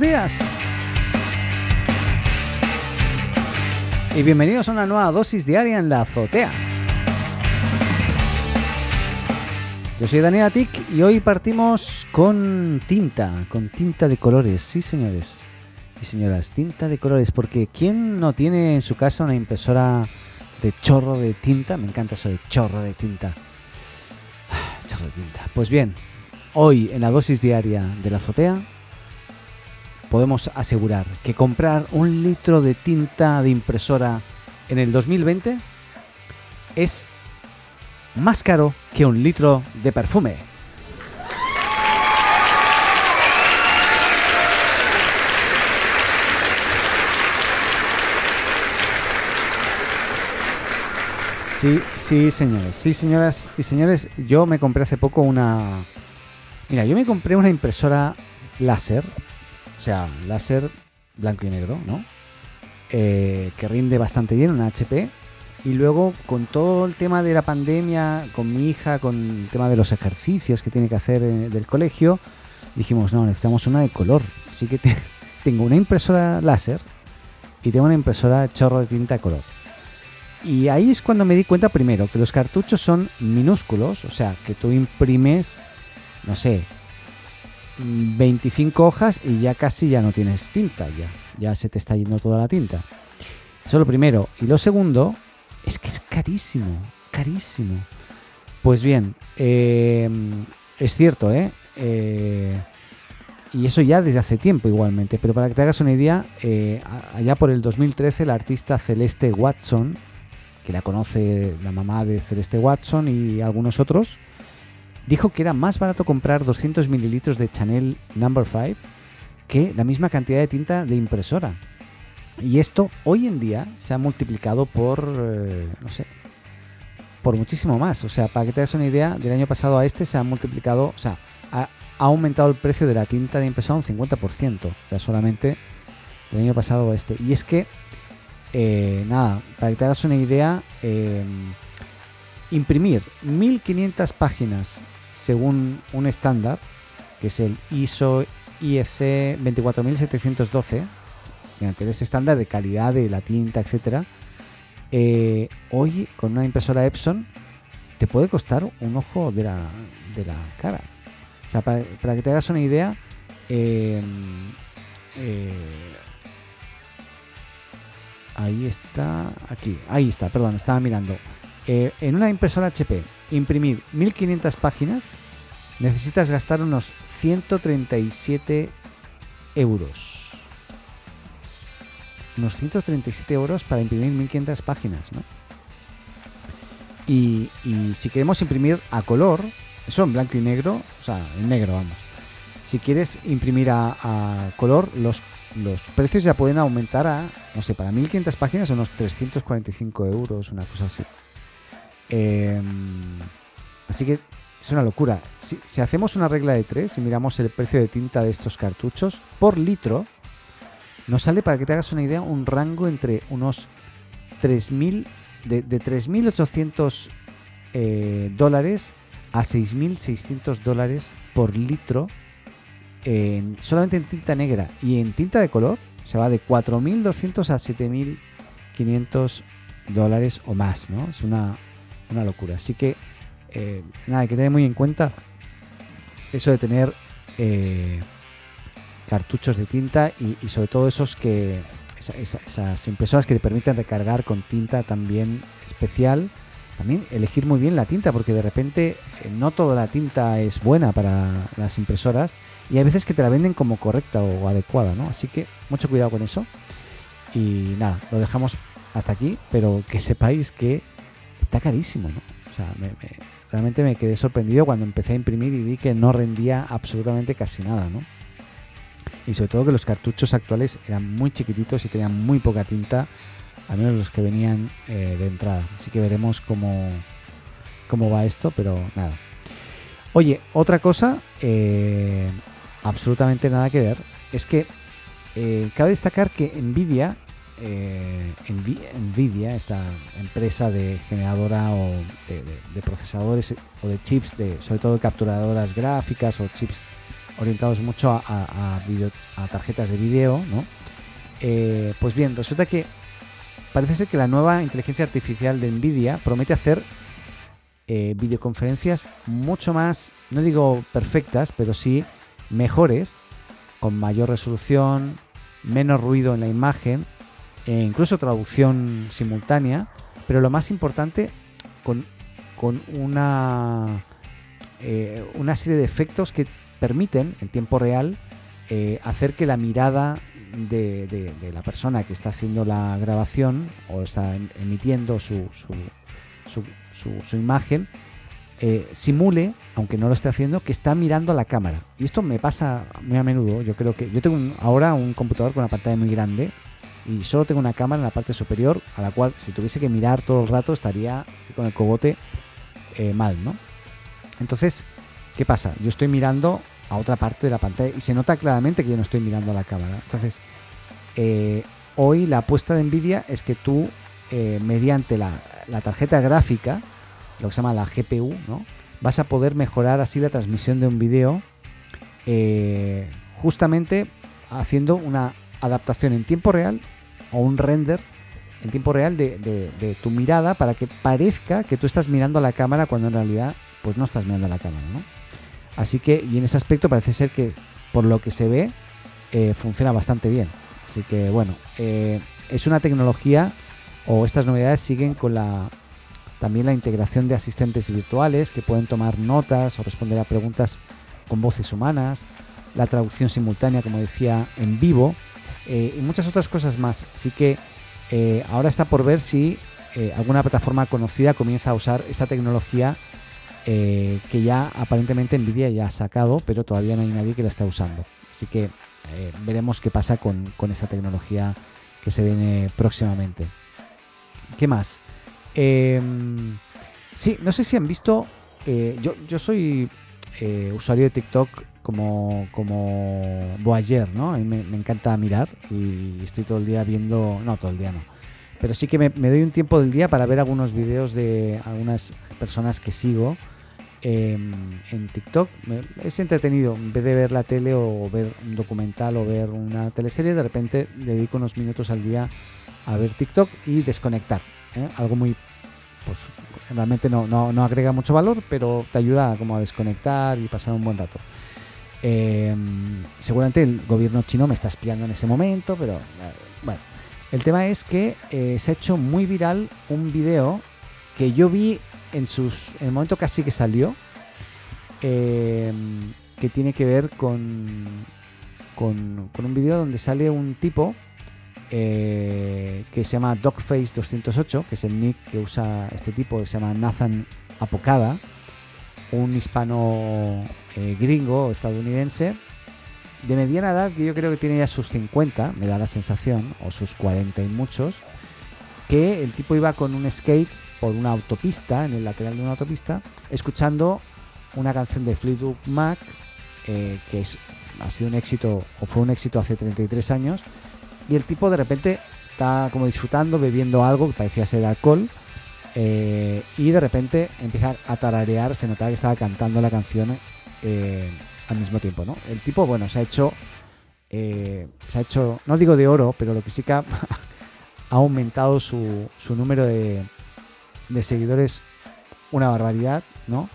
Días. Y bienvenidos a una nueva dosis diaria en la azotea. Yo soy Daniel y hoy partimos con tinta, con tinta de colores, sí señores y señoras, tinta de colores, porque ¿quién no tiene en su casa una impresora de chorro de tinta? Me encanta eso de chorro de tinta. Chorro de tinta. Pues bien, hoy en la dosis diaria de la azotea podemos asegurar que comprar un litro de tinta de impresora en el 2020 es más caro que un litro de perfume. Sí, sí, señores, sí, señoras y señores, yo me compré hace poco una... Mira, yo me compré una impresora láser, o sea, láser blanco y negro, ¿no? Eh, que rinde bastante bien, una HP. Y luego con todo el tema de la pandemia, con mi hija, con el tema de los ejercicios que tiene que hacer eh, del colegio, dijimos, no, necesitamos una de color. Así que tengo una impresora láser y tengo una impresora chorro de tinta de color. Y ahí es cuando me di cuenta primero que los cartuchos son minúsculos, o sea, que tú imprimes, no sé, 25 hojas y ya casi ya no tienes tinta, ya, ya se te está yendo toda la tinta. Eso es lo primero. Y lo segundo es que es carísimo, carísimo. Pues bien, eh, es cierto, ¿eh? ¿eh? Y eso ya desde hace tiempo igualmente, pero para que te hagas una idea, eh, allá por el 2013 la artista Celeste Watson, que la conoce la mamá de Celeste Watson y algunos otros, dijo que era más barato comprar 200 mililitros de Chanel Number no. 5 que la misma cantidad de tinta de impresora. Y esto hoy en día se ha multiplicado por, eh, no sé, por muchísimo más. O sea, para que te hagas una idea, del año pasado a este se ha multiplicado, o sea, ha, aumentado el precio de la tinta de impresora un 50%. O sea, solamente del año pasado a este. Y es que eh, nada, para que te hagas una idea, em, imprimir 1500 páginas según un estándar, que es el ISO IEC 24712, mediante ese estándar de calidad de la tinta, etcétera, eh, hoy con una impresora Epson te puede costar un ojo de la, de la cara. O sea, para, que te hagas una idea, em, eh, Ahí está, aquí, ahí está, perdón, estaba mirando. Eh, en una impresora HP, imprimir 1500 páginas, necesitas gastar unos 137 euros. Unos 137 euros para imprimir 1500 páginas, ¿no? Y, si queremos imprimir a color, eso en blanco y negro, o sea, en negro, vamos. Si quieres imprimir a, a color, los los precios ya pueden aumentar a, no sé, para 1500 páginas unos 345 euros, una cosa así. Em, así que es una locura. Si, hacemos una regla de tres y miramos el precio de tinta de estos cartuchos por litro, nos sale, para que te hagas una idea, un rango entre unos 3.000, de, de 3.800 eh, dólares a 6.600 dólares por litro solamente en tinta negra y en tinta de color se va de 4.200 a 7.500 dólares o más, ¿no? Es una, locura. Así que, eh, nada, hay que tener muy en cuenta eso de tener eh, cartuchos de tinta y, sobre todo esos que, esas impresoras que te permiten recargar con tinta también especial. También elegir muy bien la tinta, porque de repente eh, no toda la tinta es buena para las impresoras y hay veces que te la venden como correcta o adecuada, ¿no? Así que mucho cuidado con eso. Y nada, lo dejamos hasta aquí, pero que sepáis que está carísimo, ¿no? O sea, realmente me quedé sorprendido cuando empecé a imprimir y vi que no rendía absolutamente casi nada, ¿no? Y sobre todo que los cartuchos actuales eran muy chiquititos y tenían muy poca tinta, al menos los que venían eh, de entrada. Así que veremos cómo, cómo va esto, pero nada. Oye, otra cosa, eh, absolutamente nada que ver, es que eh, cabe destacar que Nvidia, eh, Nvidia, esta empresa de generadora o de, procesadores o de chips, de, sobre todo capturadoras gráficas o chips orientados mucho a, tarjetas de vídeo, ¿no? Eh, pues bien, resulta que parece ser que la nueva inteligencia artificial de Nvidia promete hacer eh, videoconferencias mucho más, no digo perfectas, pero sí mejores, con mayor resolución, menos ruido en la imagen, e incluso traducción simultánea, pero lo más importante, con, una, eh, una serie de efectos que permiten en tiempo real hacer que la mirada de, la persona que está haciendo la grabación o está em, emitiendo su, su, imagen eh, simule, aunque no lo esté haciendo, que está mirando a la cámara. Y esto me pasa muy a menudo. Yo creo que yo tengo ahora un computador con una pantalla muy grande y solo tengo una cámara en la parte superior a la cual si tuviese que mirar todo el rato estaría con el cogote eh, mal, ¿no? Entonces, ¿qué pasa? Yo estoy mirando a otra parte de la pantalla y se nota claramente que yo no estoy mirando a la cámara. Entonces, eh, hoy la apuesta de Nvidia es que tú, eh, mediante la, tarjeta gráfica, lo que se llama la GPU, ¿no? vas a poder mejorar así la transmisión de un video justamente haciendo una adaptación en tiempo real o un render en tiempo real de, tu mirada para que parezca que tú estás mirando a la cámara cuando en realidad pues no estás mirando a la cámara, ¿no? Así que, y en ese aspecto parece ser que, por lo que se ve, eh, funciona bastante bien. Así que, bueno, eh, es una tecnología, o estas novedades siguen con la también la integración de asistentes virtuales que pueden tomar notas o responder a preguntas con voces humanas, la traducción simultánea, como decía, en vivo, eh, y muchas otras cosas más. Así que ahora está por ver si alguna plataforma conocida comienza a usar esta tecnología eh, que ya aparentemente Nvidia ya ha sacado, pero todavía no hay nadie que la está usando. Así que eh, veremos qué pasa con, esa tecnología que se viene próximamente. ¿Qué más? Em, sí, no sé si han visto. Eh, yo, yo soy usuario de TikTok como, como ¿no? A mí me, encanta mirar y estoy todo el día viendo. No, todo el día no. Pero sí que me, doy un tiempo del día para ver algunos vídeos de algunas personas que sigo en TikTok. Es entretenido, en vez de ver la tele o ver un documental o ver una teleserie, de repente dedico unos minutos al día a ver TikTok y desconectar. ¿eh? Algo muy, pues realmente no, no, agrega mucho valor, pero te ayuda como a desconectar y pasar un buen rato. Em, seguramente el gobierno chino me está espiando en ese momento, pero eh, bueno. El tema es que eh, se ha hecho muy viral un video que yo vi en, sus, en el momento casi que salió, em, que tiene que ver con, con, un vídeo donde sale un tipo eh, que se llama Dogface208, que es el nick que usa este tipo, que se llama Nathan Apocada, un hispano eh, gringo estadounidense de mediana edad, que yo creo que tiene ya sus 50, me da la sensación, o sus 40 y muchos, que el tipo iba con un skate por una autopista, en el lateral de una autopista, escuchando una canción de Fleetwood Mac, eh, que ha sido un éxito, o fue un éxito hace 33 años, y el tipo de repente está como disfrutando, bebiendo algo que parecía ser alcohol, eh, y de repente empieza a tararear, se notaba que estaba cantando la canción eh, al mismo tiempo, ¿no? El tipo, bueno, se ha hecho, se ha hecho, no digo de oro, pero lo que sí que ha, aumentado su, número de, de seguidores una barbaridad, ¿no?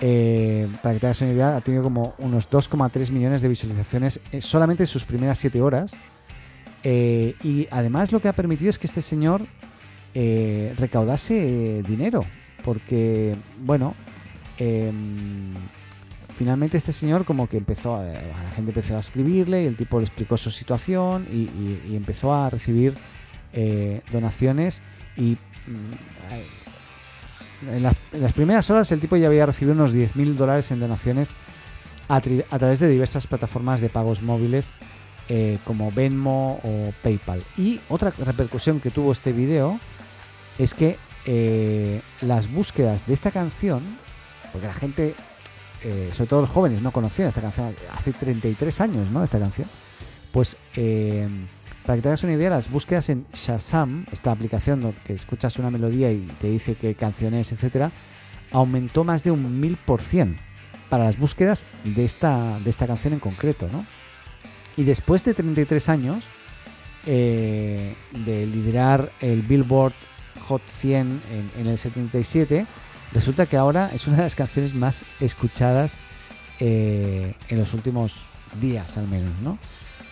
Eh, para que te hagas una idea, ha tenido como unos 2,3 millones de visualizaciones solamente en sus primeras 7 horas. Eh, y además lo que ha permitido es que este señor eh, recaudase dinero. Porque, bueno, em, finalmente este señor como que empezó, a, la gente empezó a escribirle y el tipo le explicó su situación y, empezó a recibir donaciones y mm, en las, primeras horas el tipo ya había recibido unos 10.000 dólares en donaciones a, través de diversas plataformas de pagos móviles eh, como Venmo o PayPal. Y otra repercusión que tuvo este video es que eh, las búsquedas de esta canción, porque la gente, eh, sobre todo los jóvenes, no conocían esta canción hace 33 años, ¿no? Esta canción, pues para que te hagas una idea, las búsquedas en Shazam, esta aplicación que escuchas una melodía y te dice qué canción es, etcétera, aumentó más de un mil por cien. para las búsquedas de esta, de esta canción en concreto, ¿no? Y después de 33 años eh, de liderar el Billboard Hot 100 en, el 77, resulta que ahora es una de las canciones más escuchadas eh, en los últimos días, al menos, ¿no?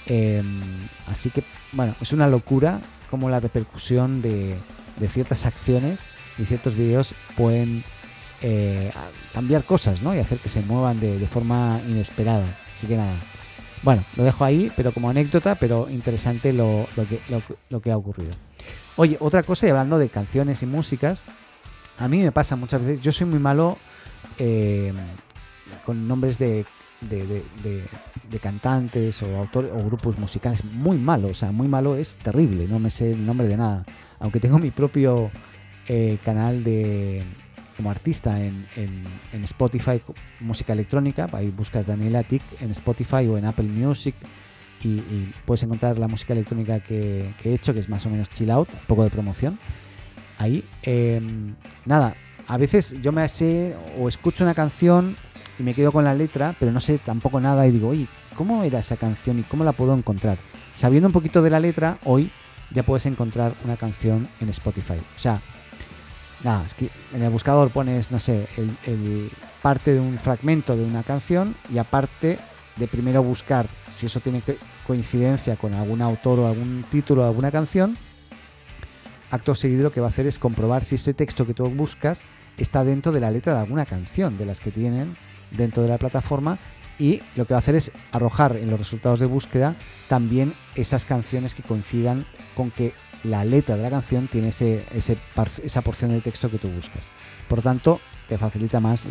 Em, así que, bueno, es una locura como la repercusión de, de ciertas acciones y ciertos vídeos pueden eh, cambiar cosas, ¿no? Y hacer que se muevan de, forma inesperada. Así que nada. Bueno, lo dejo ahí, pero como anécdota, pero interesante lo, que, lo, que ha ocurrido. Oye, otra cosa, y hablando de canciones y músicas, a mí me pasa muchas veces, yo soy muy malo eh, con nombres de, cantantes o autores o grupos musicales, muy malo, o sea, muy malo es terrible, no me sé el nombre de nada. Aunque tengo mi propio eh, canal de, como artista en, en, Spotify, música electrónica. Ahí buscas Daniela Tick en Spotify o en Apple Music y, puedes encontrar la música electrónica que, he hecho, que es más o menos chill out, un poco de promoción. Ahí, em, nada, a veces yo me sé o escucho una canción y me quedo con la letra, pero no sé tampoco nada y digo, oye, ¿cómo era esa canción y cómo la puedo encontrar? Sabiendo un poquito de la letra, hoy ya puedes encontrar una canción en Spotify. O sea, nada, es que en el buscador pones, no sé, el, parte de un fragmento de una canción y aparte de primero buscar si eso tiene coincidencia con algún autor o algún título de alguna canción, acto seguido lo que va a hacer es comprobar si ese texto que tú buscas está dentro de la letra de alguna canción de las que tienen dentro de la plataforma y lo que va a hacer es arrojar en los resultados de búsqueda también esas canciones que coincidan con que la letra de la canción tiene ese, esa porción de texto que tú buscas. Por tanto, te facilita más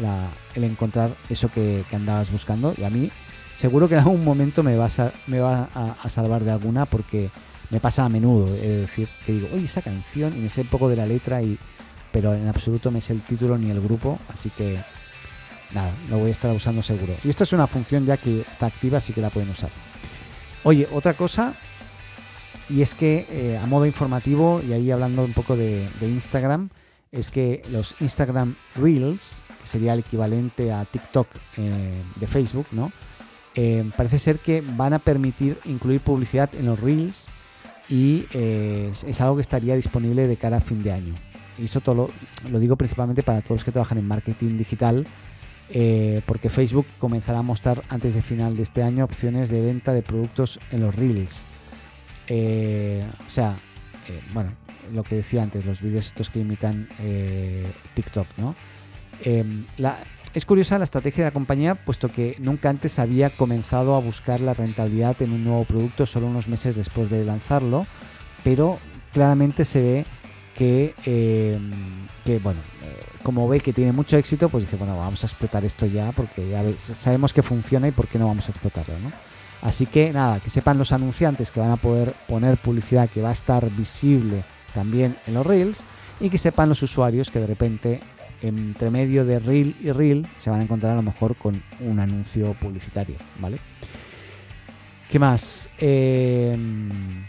el encontrar eso que, andabas buscando. Y a mí, seguro que en algún momento me, vas a, me va a, salvar de alguna porque me pasa a menudo. Es decir, que digo, oye, esa canción, y me sé poco de la letra, y, pero en absoluto me sé el título ni el grupo. Así que, nada, lo voy a estar usando seguro. Y esta es una función ya que está activa, así que la pueden usar. Oye, otra cosa y es que eh, a modo informativo, y ahí hablando un poco de, Instagram, es que los Instagram Reels, que sería el equivalente a TikTok eh, de Facebook, ¿no? Eh, parece ser que van a permitir incluir publicidad en los Reels y es, algo que estaría disponible de cara a fin de año. Y eso todo lo, digo principalmente para todos los que trabajan en marketing digital, porque Facebook comenzará a mostrar antes de final de este año opciones de venta de productos en los Reels. Eh, o sea, eh, bueno, lo que decía antes, los vídeos estos que imitan eh, TikTok, ¿no? Em, es curiosa la estrategia de la compañía, puesto que nunca antes había comenzado a buscar la rentabilidad en un nuevo producto solo unos meses después de lanzarlo, pero claramente se ve que, em, que bueno, como ve que tiene mucho éxito, pues dice, bueno, vamos a explotar esto ya, porque ya sabemos que funciona y por qué no vamos a explotarlo, ¿no? Así que nada, que sepan los anunciantes que van a poder poner publicidad que va a estar visible también en los reels y que sepan los usuarios que de repente entre medio de reel y reel se van a encontrar a lo mejor con un anuncio publicitario, ¿vale? ¿Qué más? Em,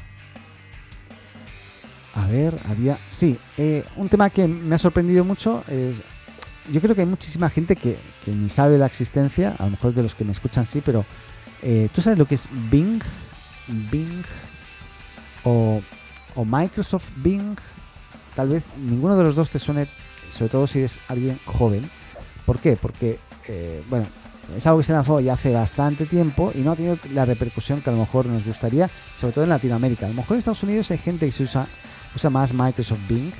a ver, había... Sí, eh, un tema que me ha sorprendido mucho es... Yo creo que hay muchísima gente que, que ni sabe la existencia, a lo mejor de los que me escuchan sí, pero eh, ¿Tú sabes lo que es Bing? Bing o, Microsoft Bing. Tal vez ninguno de los dos te suene, sobre todo si eres alguien joven. ¿Por qué? Porque, eh, bueno, es algo que se lanzó ya hace bastante tiempo y no ha tenido la repercusión que a lo mejor nos gustaría, sobre todo en Latinoamérica. A lo mejor en Estados Unidos hay gente que se usa, usa más Microsoft Bing,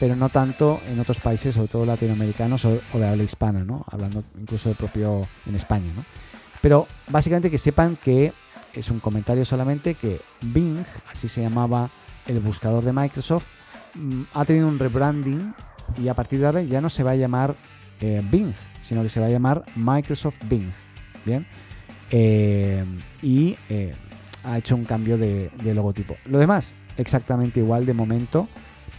pero no tanto en otros países, sobre todo latinoamericanos o, o de habla hispana, ¿no? Hablando incluso de propio en España, ¿no? Pero básicamente que sepan que es un comentario solamente que Bing, así se llamaba el buscador de Microsoft, mm, ha tenido un rebranding y a partir de ahora ya no se va a llamar eh, Bing, sino que se va a llamar Microsoft Bing. Bien. Eh, y eh, ha hecho un cambio de, logotipo. Lo demás, exactamente igual de momento,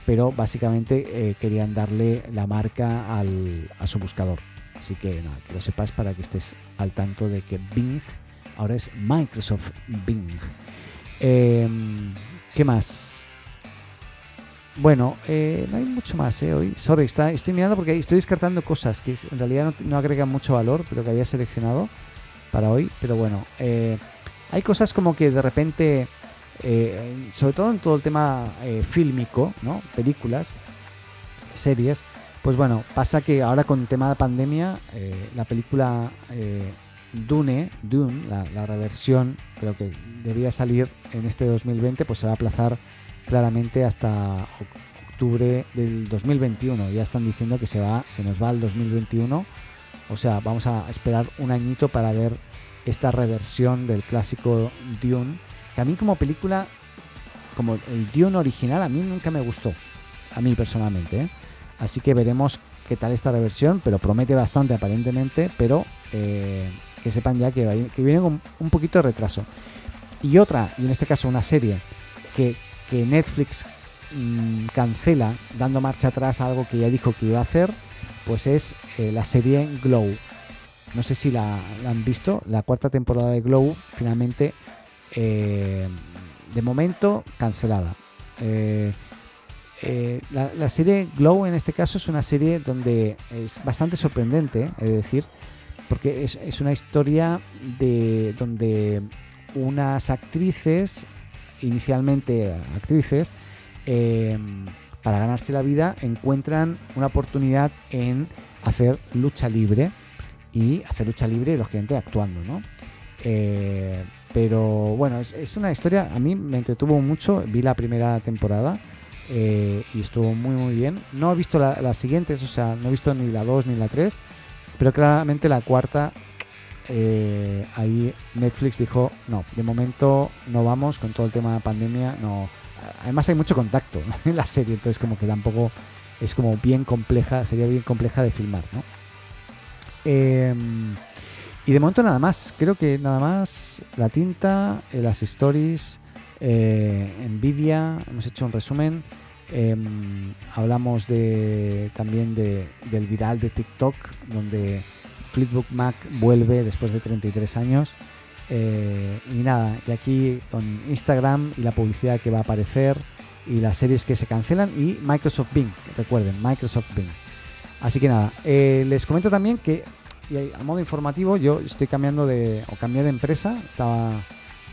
pero básicamente querían darle la marca a su buscador. Así que nada, que lo sepas para que estés al tanto de que Bing ahora es Microsoft Bing. Em, ¿Qué más? bueno, eh, no hay mucho más eh, hoy. Sorry, está, estoy mirando porque estoy descartando cosas que en realidad no, no, agregan mucho valor, pero que había seleccionado para hoy. Pero bueno, eh, hay cosas como que de repente, eh, sobre todo en todo el tema fílmico, ¿no? Películas, series, pues bueno, pasa que ahora con el tema de pandemia, eh, la película eh, Dune, Dune, la, la reversión, creo que debía salir en este 2020, pues se va a aplazar claramente hasta octubre del 2021. Ya están diciendo que se va, se nos va al 2021. O sea, vamos a esperar un añito para ver esta reversión del clásico Dune. Que a mí como película, como el Dune original, a mí nunca me gustó. A mí personalmente. ¿eh? Así que veremos qué tal esta reversión, pero promete bastante aparentemente, pero eh, que sepan ya que, viene con un poquito de retraso. Y otra, y en este caso una serie, que que Netflix mmm, cancela dando marcha atrás a algo que ya dijo que iba a hacer, pues es eh, la serie Glow. No sé si la, han visto, la cuarta temporada de Glow finalmente, eh, de momento, cancelada. La, la, serie Glow en este caso es una serie donde es bastante sorprendente, es decir, porque es, una historia de donde unas actrices inicialmente actrices, eh, para ganarse la vida encuentran una oportunidad en hacer lucha libre y hacer lucha libre, lógicamente, actuando, ¿no? Eh, pero bueno, es, es, una historia, a mí me entretuvo mucho, vi la primera temporada eh, y estuvo muy muy bien. No he visto la, las siguientes, o sea, no he visto ni la 2 ni la 3, pero claramente la cuarta eh, ahí Netflix dijo, no, de momento no vamos con todo el tema de pandemia, no. Además hay mucho contacto en la serie, entonces como que tampoco es como bien compleja, sería bien compleja de filmar, ¿no? Eh, y de momento nada más, creo que nada más la tinta, eh, las stories, eh, Nvidia, hemos hecho un resumen. Eh, hablamos de también de, del viral de TikTok, donde Flipbook Mac vuelve después de 33 años. Eh, y nada, y aquí con Instagram y la publicidad que va a aparecer y las series que se cancelan y Microsoft Bing, recuerden, Microsoft Bing. Así que nada, eh, les comento también que a modo informativo yo estoy cambiando de, o cambié de empresa, estaba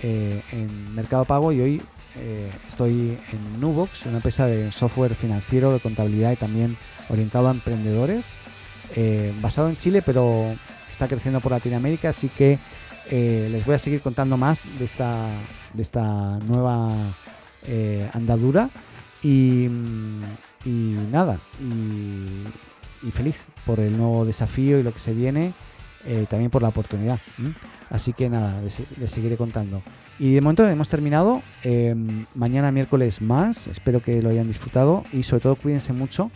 eh, en Mercado Pago y hoy eh, estoy en Nubox, una empresa de software financiero, de contabilidad y también orientado a emprendedores eh, basado en Chile, pero está creciendo por Latinoamérica, así que eh, les voy a seguir contando más de esta, de esta nueva eh, andadura. Y, nada, y, feliz por el nuevo desafío y lo que se viene, también por la oportunidad. Así que nada, les, seguiré contando. Y de momento hemos terminado. Eh, mañana miércoles más. Espero que lo hayan disfrutado y sobre todo cuídense mucho.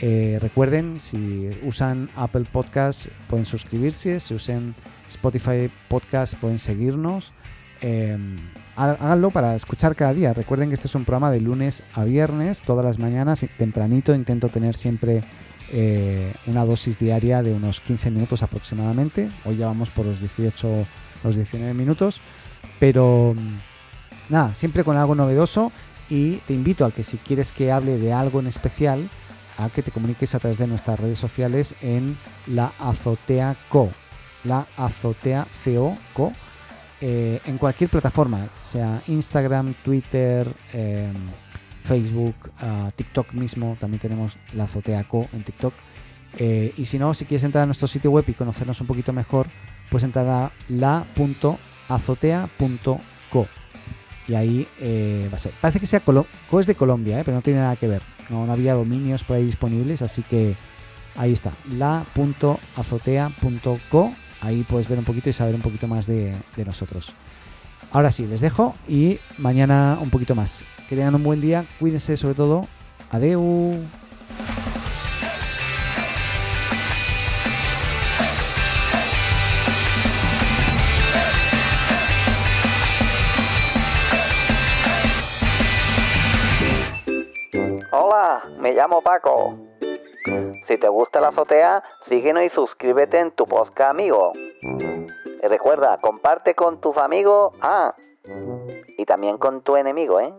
Eh, recuerden, si usan Apple Podcast, pueden suscribirse. Si usan Spotify Podcast, pueden seguirnos. Eh, háganlo para escuchar cada día. Recuerden que este es un programa de lunes a viernes, todas las mañanas, tempranito. Intento tener siempre eh, una dosis diaria de unos 15 minutos aproximadamente. Hoy ya vamos por los 18, los 19 minutos. Pero nada, siempre con algo novedoso. Y te invito a que si quieres que hable de algo en especial, a que te comuniques a través de nuestras redes sociales en la Azotea Co. La Azotea CO Co. Eh, en cualquier plataforma, sea Instagram, Twitter, eh, Facebook, TikTok mismo, también tenemos la Azotea Co en TikTok. Eh, y si no, si quieres entrar a nuestro sitio web y conocernos un poquito mejor, pues entrar a la.azotea.co. Y ahí eh, va a ser. Parece que sea Colo Co es de Colombia, pero no tiene nada que ver. No, había dominios por ahí disponibles, así que ahí está, la.azotea.co. Ahí puedes ver un poquito y saber un poquito más de, nosotros. Ahora sí, les dejo y mañana un poquito más. Que tengan un buen día, cuídense sobre todo. Adeu. Hola, me llamo Paco. Si te gusta la azotea, síguenos y suscríbete en tu podcast amigo. Recuerda, comparte con tus amigos, ah, y también con tu enemigo, ¿eh?